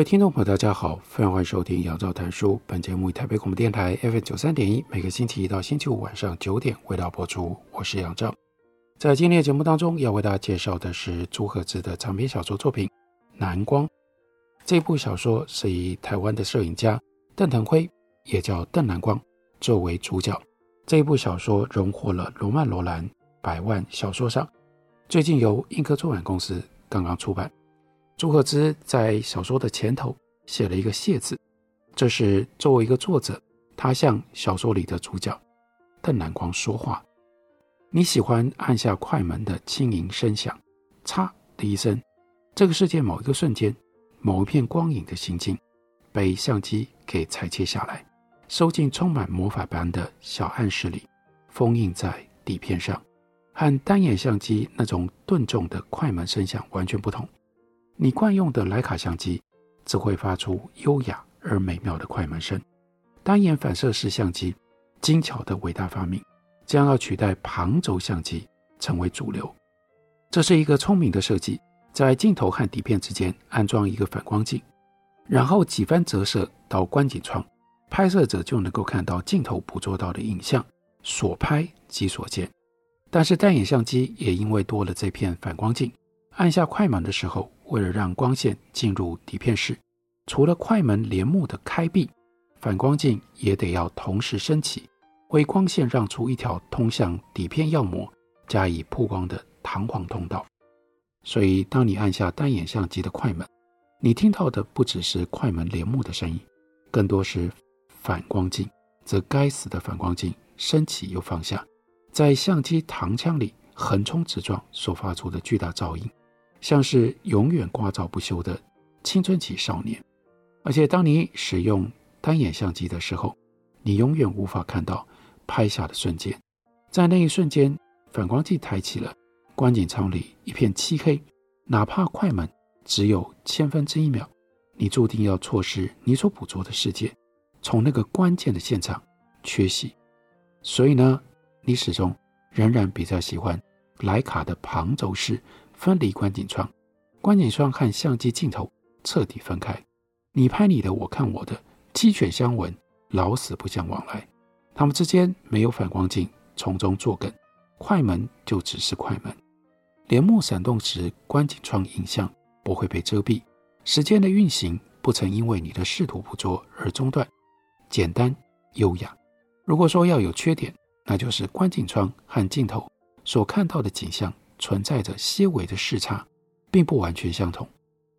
位听众朋友，大家好，非常欢迎收听杨照谈书。本节目以台北广播电台 FM 九三点一，每个星期一到星期五晚上九点为大家播出。我是杨照。在今天的节目当中，要为大家介绍的是朱赫兹的长篇小说作品《蓝光》。这部小说是以台湾的摄影家邓腾辉，也叫邓蓝光，作为主角。这一部小说荣获了罗曼·罗兰百万小说赏，最近由印刻出版公司刚刚出版。朱赫兹在小说的前头写了一个“谢”字，这是作为一个作者，他向小说里的主角邓南光说话。你喜欢按下快门的轻盈声响，嚓的一声，这个世界某一个瞬间，某一片光影的行进，被相机给裁切下来，收进充满魔法般的小暗室里，封印在底片上，和单眼相机那种顿重的快门声响完全不同。你惯用的徕卡相机只会发出优雅而美妙的快门声，单眼反射式相机精巧的伟大发明将要取代旁轴相机成为主流。这是一个聪明的设计，在镜头和底片之间安装一个反光镜，然后几番折射到观景窗，拍摄者就能够看到镜头捕捉到的影像，所拍即所见。但是单眼相机也因为多了这片反光镜，按下快门的时候。为了让光线进入底片室，除了快门帘幕的开闭，反光镜也得要同时升起，为光线让出一条通向底片药膜加以曝光的弹簧通道。所以，当你按下单眼相机的快门，你听到的不只是快门帘幕的声音，更多是反光镜。这该死的反光镜升起又放下，在相机膛腔里横冲直撞所发出的巨大噪音。像是永远聒噪不休的青春期少年，而且当你使用单眼相机的时候，你永远无法看到拍下的瞬间。在那一瞬间，反光镜抬起了，观景舱里一片漆黑，哪怕快门只有千分之一秒，你注定要错失你所捕捉的世界，从那个关键的现场缺席。所以呢，你始终仍然比较喜欢徠卡的旁轴式。分离观景窗，观景窗和相机镜头彻底分开，你拍你的，我看我的，鸡犬相闻，老死不相往来。他们之间没有反光镜从中作梗，快门就只是快门。帘幕闪动时，观景窗影像不会被遮蔽，时间的运行不曾因为你的试图捕捉而中断，简单优雅。如果说要有缺点，那就是观景窗和镜头所看到的景象。存在着些微的视差，并不完全相同。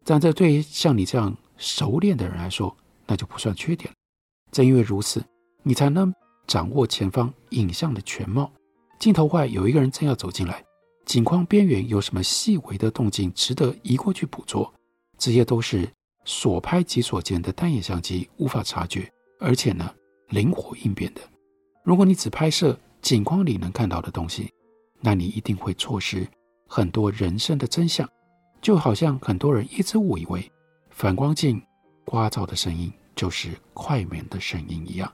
但这对于像你这样熟练的人来说，那就不算缺点。正因为如此，你才能掌握前方影像的全貌。镜头外有一个人正要走进来，景框边缘有什么细微的动静值得移过去捕捉，这些都是所拍即所见的单眼相机无法察觉，而且呢，灵活应变的。如果你只拍摄景框里能看到的东西，那你一定会错失很多人生的真相，就好像很多人一直误以为反光镜刮噪的声音就是快门的声音一样。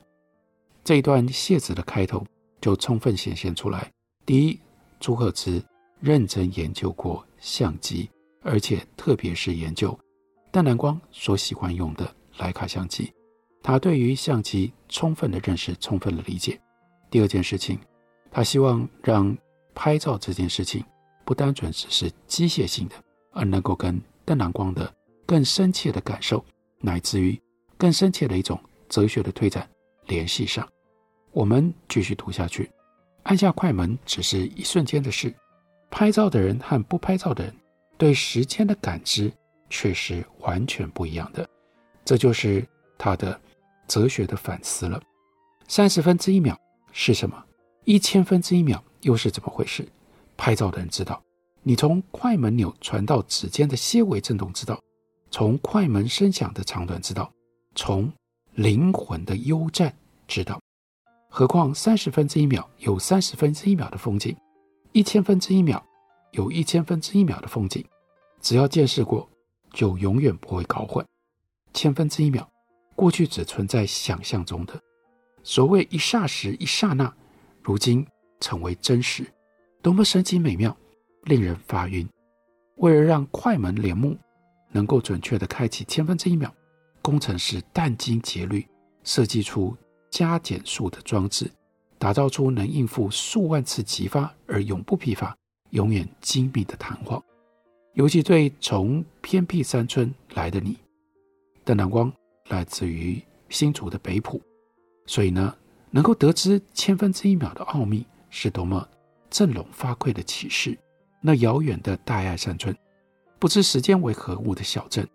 这一段谢字的开头就充分显现出来：第一，朱赫兹认真研究过相机，而且特别是研究淡蓝光所喜欢用的徠卡相机，他对于相机充分的认识，充分的理解。第二件事情，他希望让拍照这件事情不单纯只是机械性的，而能够跟邓蓝光的更深切的感受，乃至于更深切的一种哲学的推展联系上。我们继续读下去，按下快门只是一瞬间的事，拍照的人和不拍照的人对时间的感知却是完全不一样的。这就是他的哲学的反思了。三十分之一秒是什么？一千分之一秒。又是怎么回事？拍照的人知道，你从快门钮传到指尖的些微震动知道，从快门声响的长短知道，从灵魂的幽颤知道。何况三十分之一秒有三十分之一秒的风景，一千分之一秒有一千分之一秒的风景，只要见识过，就永远不会搞混。千分之一秒，过去只存在想象中的，所谓一霎时一刹那，如今成为真实，多么神奇美妙，令人发晕。为了让快门帘幕能够准确地开启千分之一秒，工程师殚精竭虑设计出。加减速的装置，打造出能应付数万次急发而永不疲乏、永远精密的弹簧。尤其对从偏僻山村来的你，邓南光来自于新竹的北浦，所以呢，能够得知千分之一秒的奥秘，是多么振聋发聩的启示。那遥远的大爱山村，不知时间为何物的小镇，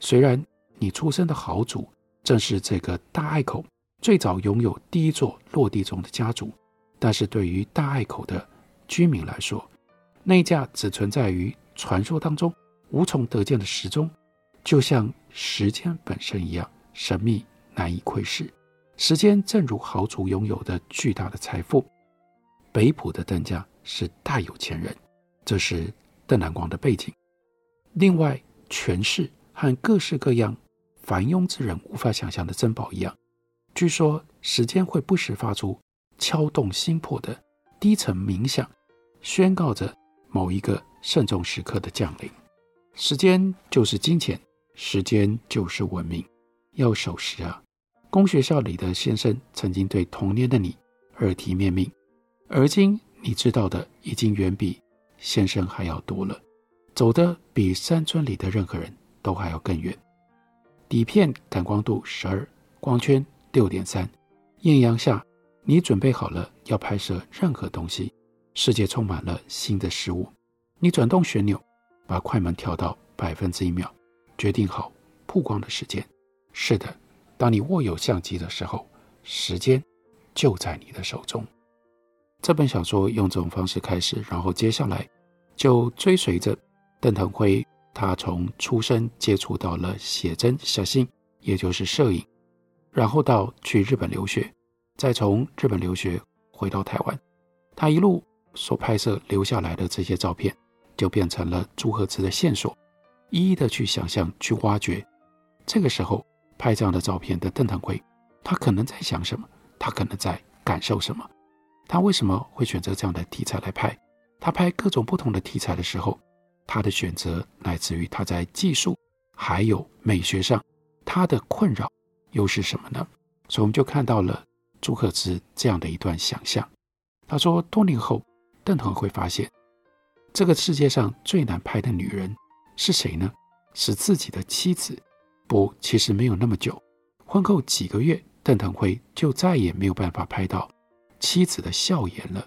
虽然你出生的豪族正是这个大爱口。最早拥有第一座落地钟的家族，但是对于大爱口的居民来说，那一架只存在于传说当中、无从得见的时钟，就像时间本身一样神秘难以窥视。时间正如豪族拥有的巨大的财富，北浦的邓家是大有钱人，这是邓南光的背景。另外，权势和各式各样凡庸之人无法想象的珍宝一样。据说时间会不时发出敲动心魄的低沉鸣响，宣告着某一个慎重时刻的降临。时间就是金钱，时间就是文明，要守时啊！公学校里的先生曾经对童年的你耳提面命，而今你知道的已经远比先生还要多了，走的比山村里的任何人都还要更远。底片感光度十二，光圈。六点三，艳阳下，你准备好了要拍摄任何东西。世界充满了新的事物。你转动旋钮，把快门调到百分之一秒，决定好曝光的时间。是的，当你握有相机的时候，时间就在你的手中。这本小说用这种方式开始，然后接下来就追随着邓腾辉，他从出生接触到了写真、写信，也就是摄影。然后到去日本留学，再从日本留学回到台湾，他一路所拍摄留下来的这些照片，就变成了朱赫慈的线索，一一的去想象、去挖掘。这个时候拍这样的照片的邓腾辉，他可能在想什么？他可能在感受什么？他为什么会选择这样的题材来拍？他拍各种不同的题材的时候，他的选择来自于他在技术还有美学上他的困扰。又是什么呢？所以我们就看到了朱可之这样的一段想象。他说，多年后，邓腾会发现，这个世界上最难拍的女人是谁呢？是自己的妻子。不，其实没有那么久。婚后几个月，邓腾辉就再也没有办法拍到妻子的笑颜了。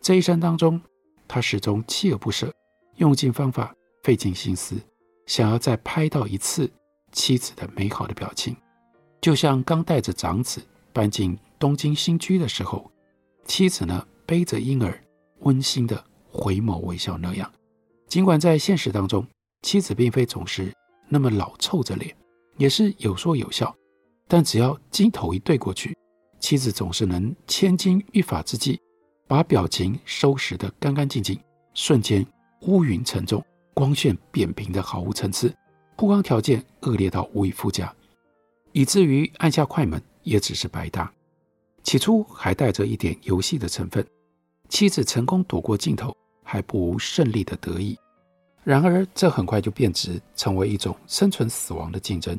这一生当中，他始终锲而不舍，用尽方法，费尽心思，想要再拍到一次妻子的美好的表情。就像刚带着长子搬进东京新居的时候，妻子呢背着婴儿，温馨的回眸微笑那样。尽管在现实当中，妻子并非总是那么老臭着脸，也是有说有笑，但只要镜头一对过去，妻子总是能千金一发之际，把表情收拾得干干净净，瞬间乌云沉重，光线扁平的毫无层次，曝光条件恶劣到无以复加。以至于按下快门也只是白搭，起初还带着一点游戏的成分。妻子成功躲过镜头，还不无胜利的得意。然而，这很快就变质，成为一种生存死亡的竞争，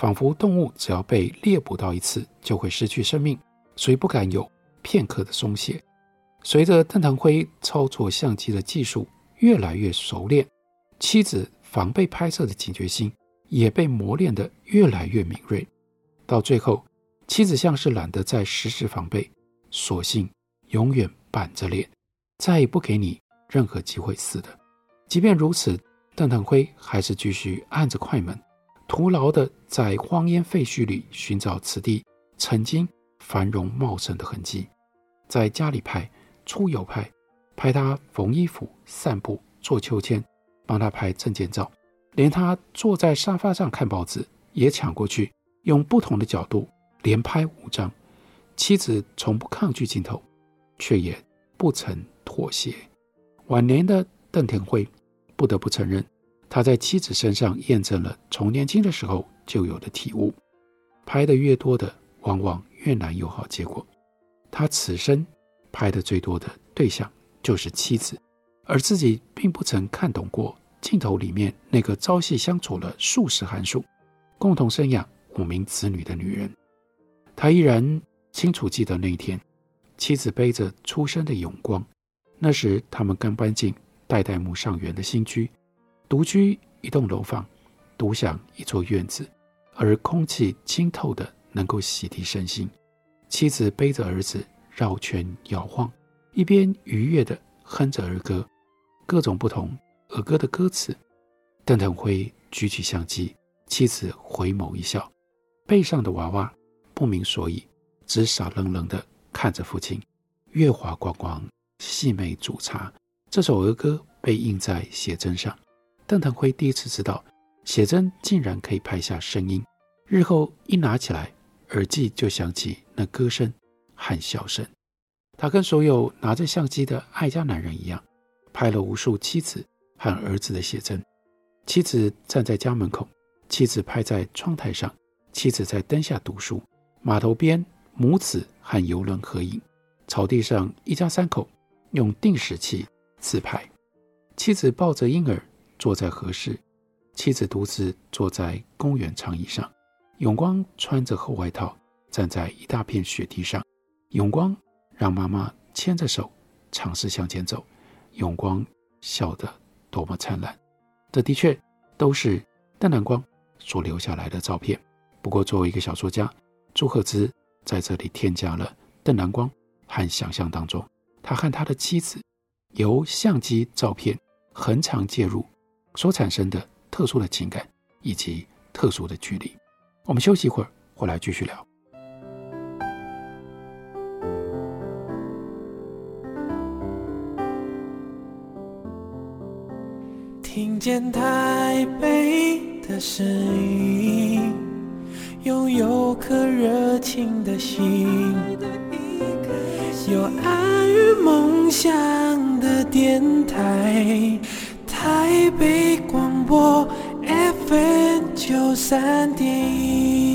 仿佛动物只要被猎捕到一次就会失去生命，所以不敢有片刻的松懈。随着邓腾辉操作相机的技术越来越熟练，妻子防备拍摄的警觉心。也被磨练得越来越敏锐，到最后，妻子像是懒得再时时防备，索性永远板着脸，再也不给你任何机会似的。即便如此，邓腾辉还是继续按着快门，徒劳地在荒烟废墟里寻找此地曾经繁荣茂盛的痕迹，在家里拍，出游拍，拍他缝衣服、散步、做秋千，帮他拍证件照，连他坐在沙发上看报纸也抢过去，用不同的角度连拍五张。妻子从不抗拒镜头，却也不曾妥协。晚年的邓腾辉不得不承认，他在妻子身上验证了从年轻的时候就有的体悟：拍得越多的，往往越难有好结果。他此生拍的最多的对象就是妻子，而自己并不曾看懂过镜头里面那个朝夕相处了数十寒暑、共同生养五名子女的女人。他依然清楚记得那一天，妻子背着初生的永光，那时他们刚搬进代代木上园的新居，独居一栋楼房，独享一座院子，而空气清透的能够洗涤身心。妻子背着儿子绕圈摇晃，一边愉悦地哼着儿歌，各种不同儿歌的歌词。邓腾辉举起相机，妻子回眸一笑，背上的娃娃不明所以，只傻愣愣地看着父亲。月华光光，细眉煮茶。这首儿歌被印在写真上。邓腾辉第一次知道，写真竟然可以拍下声音。日后一拿起来，耳际就响起那歌声和笑声。他跟所有拿着相机的爱家男人一样，拍了无数妻子和儿子的写真。妻子站在家门口，妻子拍在窗台上，妻子在灯下读书。码头边母子和游轮合影，草地上一家三口用定时器自拍。妻子抱着婴儿坐在和室，妻子独自坐在公园长椅上。永光穿着厚外套，站在一大片雪地上。永光让妈妈牵着手，尝试向前走。永光笑得多么灿烂。这的确都是邓南光所留下来的照片。不过，作为一个小说家，朱赫兹在这里添加了邓南光和想象当中他和他的妻子由相机照片横长介入所产生的特殊的情感以及特殊的距离。我们休息一会儿，回来继续聊。听见台北的声音，拥有颗热情的心，有爱与梦想的电台，台北广播。FM 九三点一，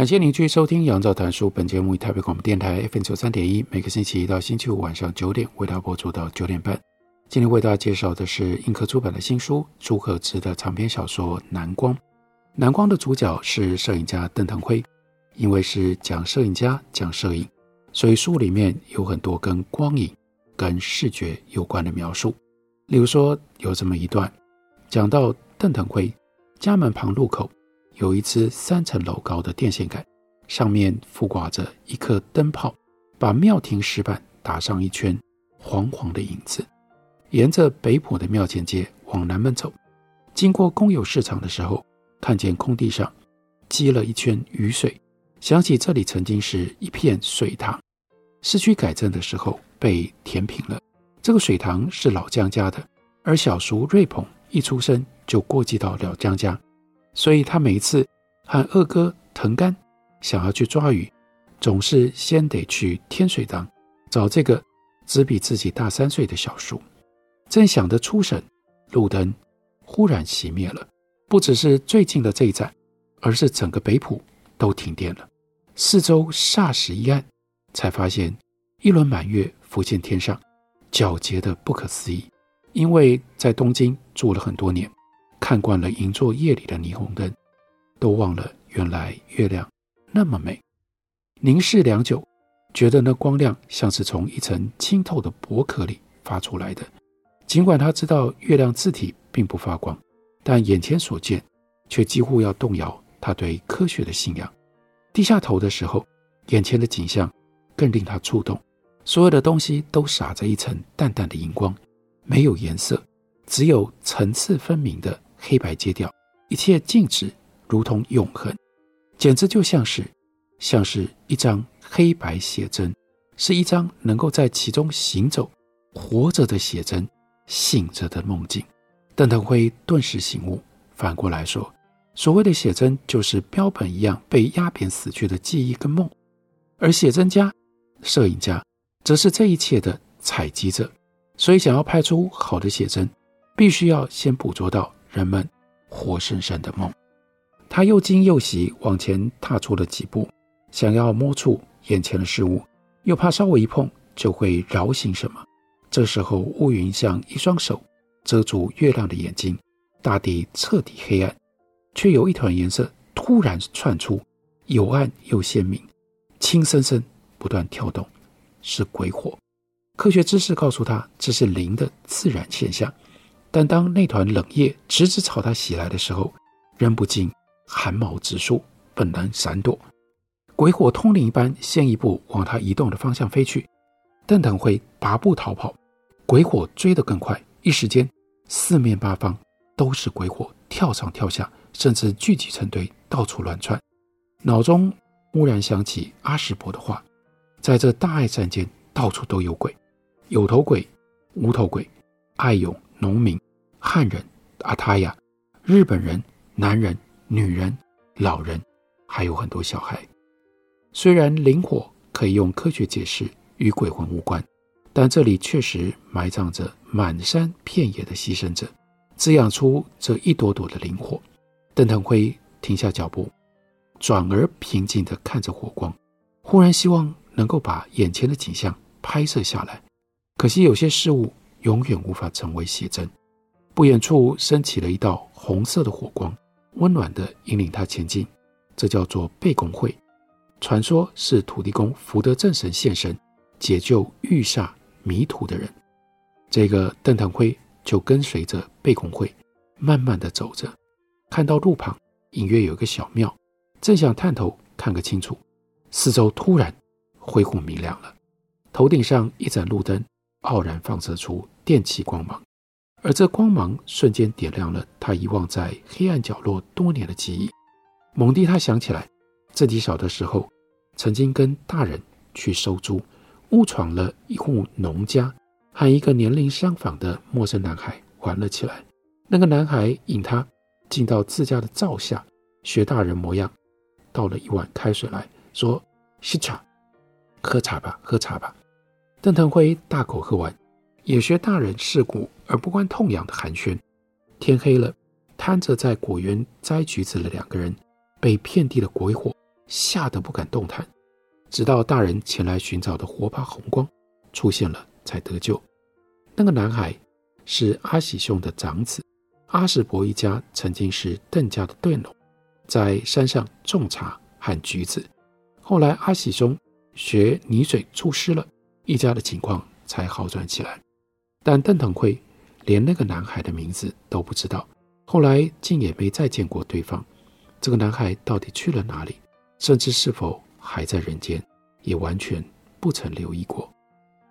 感谢您继续收听《杨照谈书》。本节目以台北广播电台 FM 九三点一，每个星期一到星期五晚上九点为大家播出到九点半。今天为大家介绍的是映客出版的新书朱赫兹的长篇小说《南光》。《南光》的主角是摄影家邓腾辉，因为是讲摄影家讲摄影，所以书里面有很多跟光影、跟视觉有关的描述。例如说，有这么一段，讲到邓腾辉家门旁路口有一支三层楼高的电线杆，上面附挂着一颗灯泡，把庙庭石板打上一圈黄黄的影子。沿着北浦的庙前街往南门走，经过公有市场的时候，看见空地上积了一圈雨水，想起这里曾经是一片水塘，市区改正的时候被填平了。这个水塘是老江家的，而小叔瑞鹏一出生就过继到老江家，所以他每一次和二哥腾干想要去抓鱼，总是先得去天水塘找这个只比自己大三岁的小叔。正想得出神，路灯忽然熄灭了。不只是最近的这一盏，而是整个北浦都停电了。四周霎时一暗，才发现一轮满月浮现天上，皎洁得不可思议。因为在东京住了很多年，看惯了银座夜里的霓虹灯，都忘了原来月亮那么美。凝视良久，觉得那光亮像是从一层清透的薄壳里发出来的。尽管他知道月亮自体并不发光，但眼前所见却几乎要动摇他对科学的信仰。低下头的时候，眼前的景象更令他触动。所有的东西都洒着一层淡淡的荧光，没有颜色，只有层次分明的黑白阶调，一切静止，如同永恒，简直就像是，像是一张黑白写真，是一张能够在其中行走、活着的写真，醒着的梦境。邓腾辉顿时醒悟，反过来说，所谓的写真，就是标本一样被压扁死去的记忆跟梦，而写真家、摄影家，则是这一切的采集者。所以，想要拍出好的写真，必须要先捕捉到人们活生生的梦。他又惊又喜，往前踏出了几步，想要摸触眼前的事物，又怕稍微一碰就会扰醒什么。这时候，乌云像一双手遮住月亮的眼睛，大地彻底黑暗，却有一团颜色突然窜出，有暗又鲜明，轻森森不断跳动，是鬼火。科学知识告诉他，这是灵的自然现象。但当那团冷液直直朝他袭来的时候，仍不禁寒毛直竖，本能闪躲。鬼火通灵一般，先一步往他移动的方向飞去。邓腾辉拔步逃跑，鬼火追得更快。一时间，四面八方都是鬼火，跳上跳下，甚至聚集成堆，到处乱窜。脑中忽然想起阿什伯的话：在这大爱战间，到处都有鬼，有头鬼、无头鬼、爱勇、农民、汉人、阿塔亚、日本人、男人、女人、老人，还有很多小孩。虽然灵火可以用科学解释，与鬼魂无关。但这里确实埋葬着满山遍野的牺牲者，滋养出这一朵朵的灵火。邓腾辉停下脚步，转而平静地看着火光，忽然希望能够把眼前的景象拍摄下来。可惜有些事物永远无法成为写真。不远处升起了一道红色的火光，温暖地引领他前进。这叫做背公会，传说是土地公福德正神现身，解救遇煞。迷途的人，这个邓腾辉就跟随着背公会，慢慢地走着，看到路旁隐约有一个小庙，正想探头看个清楚，四周突然恢复明亮了，头顶上一盏路灯傲然放射出电气光芒，而这光芒瞬间点亮了他遗忘在黑暗角落多年的记忆。猛地他想起来，自己小的时候曾经跟大人去收租。误闯了一户农家，和一个年龄相仿的陌生男孩玩了起来。那个男孩引他进到自家的灶下，学大人模样，倒了一碗开水来说：“吸茶，喝茶吧，喝茶吧。”邓腾辉大口喝完，也学大人世故而不关痛痒的寒暄。天黑了，摊着在果园摘橘子的两个人，被遍地的鬼火吓得不敢动弹。直到大人前来寻找的火把红光出现了，才得救。那个男孩是阿喜兄的长子，阿什伯一家曾经是邓家的佃农，在山上种茶和橘子。后来阿喜兄学泥水出师了，一家的情况才好转起来。但邓腾辉连那个男孩的名字都不知道，后来竟也没再见过对方。这个男孩到底去了哪里？甚至是否？还在人间，也完全不曾留意过。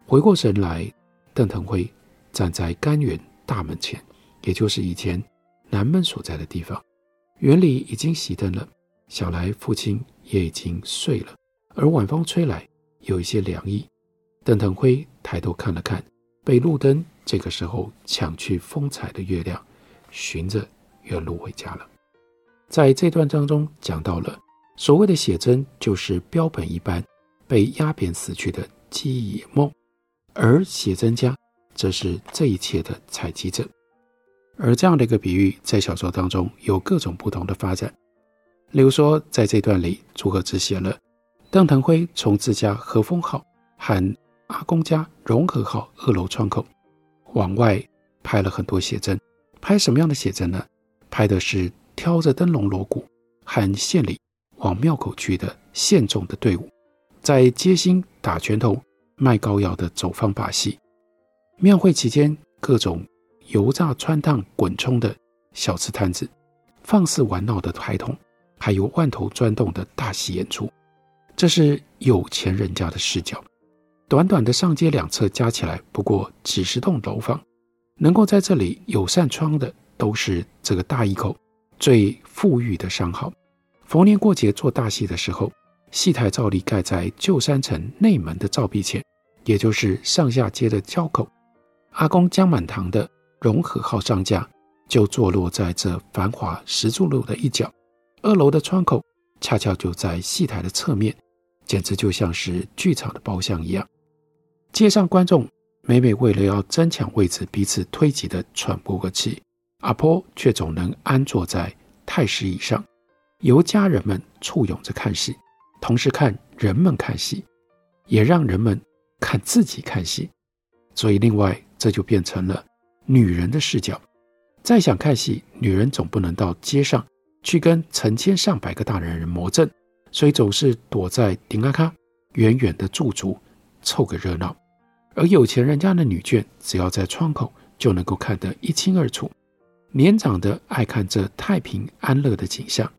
回过神来，邓腾辉站在甘园大门前，也就是以前南门所在的地方。园里已经熄灯了，想来父亲也已经睡了。而晚风吹来，有一些凉意。邓腾辉抬头看了看，被路灯这个时候抢去风采的月亮，循着原路回家了。在这段当中讲到了。所谓的写真，就是标本一般被压扁死去的记忆梦，而写真家则是这一切的采集者。而这样的一个比喻，在小说当中有各种不同的发展。例如说，在这段里，朱可之写了邓腾辉从自家和风号和阿公家融合号二楼窗口往外拍了很多写真。拍什么样的写真呢？拍的是挑着灯笼锣鼓和县里。往庙口去的县众的队伍，在街心打拳头、卖膏药的走方把戏；庙会期间，各种油炸、汆烫、滚冲的小吃摊子，放肆玩闹的孩童，还有万头钻动的大戏演出。这是有钱人家的视角。短短的上街两侧加起来不过几十栋楼房，能够在这里有扇窗的，都是这个大一口最富裕的商号。逢年过节做大戏的时候，戏台照例盖在旧山城内门的照壁前，也就是上下街的交口。阿公江满堂的荣和号上架，就坐落在这繁华石柱路的一角，二楼的窗口恰巧就在戏台的侧面，简直就像是剧场的包厢一样。街上观众每每为了要争抢位置，彼此推挤得喘不过气。阿婆却总能安坐在太师椅上，由家人们簇拥着看戏，同时看人们看戏，也让人们看自己看戏。所以，另外这就变成了女人的视角。再想看戏，女人总不能到街上去跟成千上百个大男人魔阵，所以总是躲在顶阿卡远远的驻足。凑个热闹，而有钱人家的女眷，只要在窗口就能够看得一清二楚。年长的爱看这太平安乐的景象，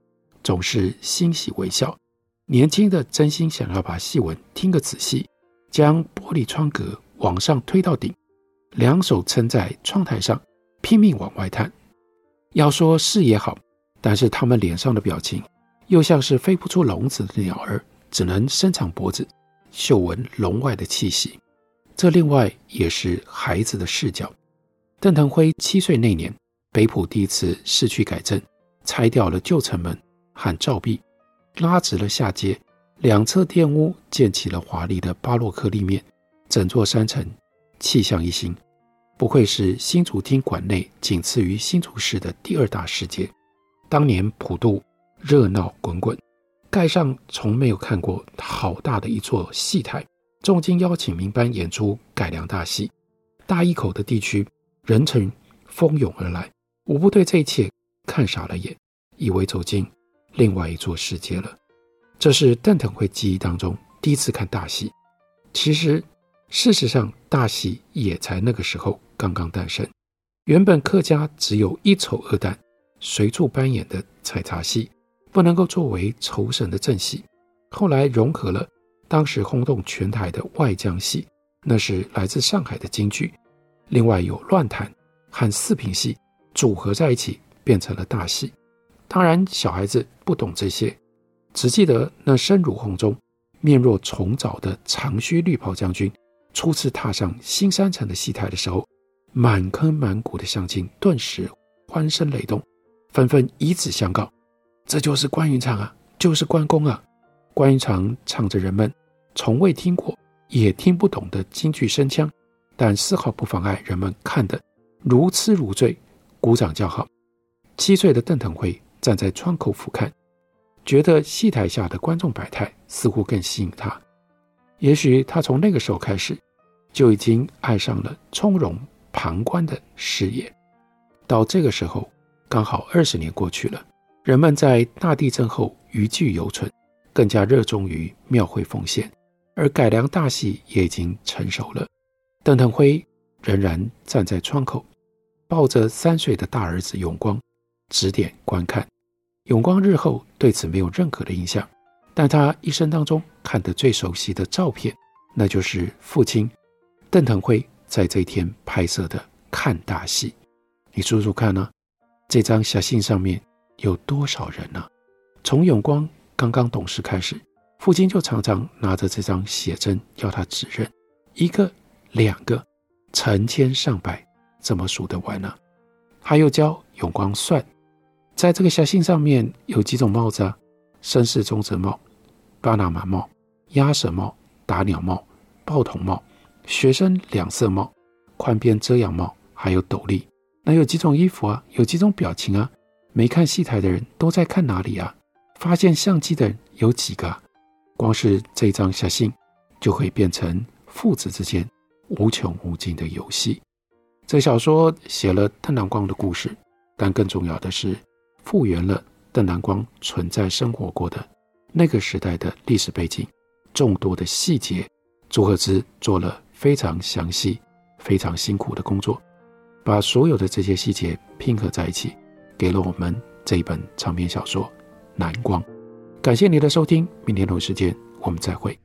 总是欣喜微笑；年轻的真心想要把戏文听个仔细，将玻璃窗格往上推到顶，两手撑在窗台上，拼命往外探。要说视野好，但是他们脸上的表情，又像是飞不出笼子的鸟儿，只能伸长脖子。嗅闻笼外的气息，这另外也是孩子的视角。邓腾辉七岁那年，北浦第一次市区改正，拆掉了旧城门和照壁，拉直了下街，两侧店屋建起了华丽的巴洛克立面，整座山城气象一新，不愧是新竹厅馆内仅次于新竹市的第二大市街。当年普渡热闹滚滚。盖上从没有看过好大的一座戏台，重金邀请民班演出改良大戏，大一口的地区人城蜂拥而来，无不对这一切看傻了眼，以为走进另外一座世界了。这是邓腾辉记忆当中第一次看大戏。其实，事实上，大戏也才那个时候刚刚诞生。原本客家只有一丑二旦，随处扮演的采茶戏。不能够作为酬神的正戏，后来融合了当时轰动全台的外江戏，那是来自上海的京剧，另外有乱弹和四平戏组合在一起，变成了大戏。当然，小孩子不懂这些，只记得那声如洪钟、面若重枣的长须绿袍将军，初次踏上新山城的戏台的时候，满坑满谷的乡亲顿时欢声雷动，纷纷以指相告。这就是关云长啊，就是关公啊！关云长唱着人们从未听过也听不懂的京剧声腔，但丝毫不妨碍人们看得如痴如醉，鼓掌叫好。七岁的邓腾辉站在窗口俯瞰，觉得戏台下的观众百态似乎更吸引他。也许他从那个时候开始就已经爱上了从容旁观的视野。到这个时候，刚好二十年过去了。人们在大地震后余悸犹存，更加热衷于庙会奉献，而改良大戏也已经成熟了。邓腾辉仍然站在窗口，抱着三岁的大儿子永光，指点观看。永光日后对此没有任何的印象，但他一生当中看得最熟悉的照片，那就是父亲邓腾辉在这一天拍摄的看大戏。你数数看呢、这张小信上面。有多少人呢、从永光刚刚懂事开始，父亲就常常拿着这张写真要他指认，一个、两个、成千上百，怎么数得完呢、他又教永光算，在这个小信上面有几种帽子啊？绅士中则帽、巴拿马帽、鸭舌帽、打鸟帽、报童帽、学生两色帽、宽边遮阳帽，还有斗笠。那有几种衣服啊？有几种表情啊？没看戏台的人都在看哪里啊？发现相机的人有几个？光是这张小信，就会变成父子之间无穷无尽的游戏。这小说写了邓南光的故事，但更重要的是复原了邓南光存在生活过的那个时代的历史背景，众多的细节组合之做了非常详细、非常辛苦的工作，把所有的这些细节拼合在一起。给了我们这一本长篇小说《蓝光》，感谢你的收听，明天同一时间我们再会。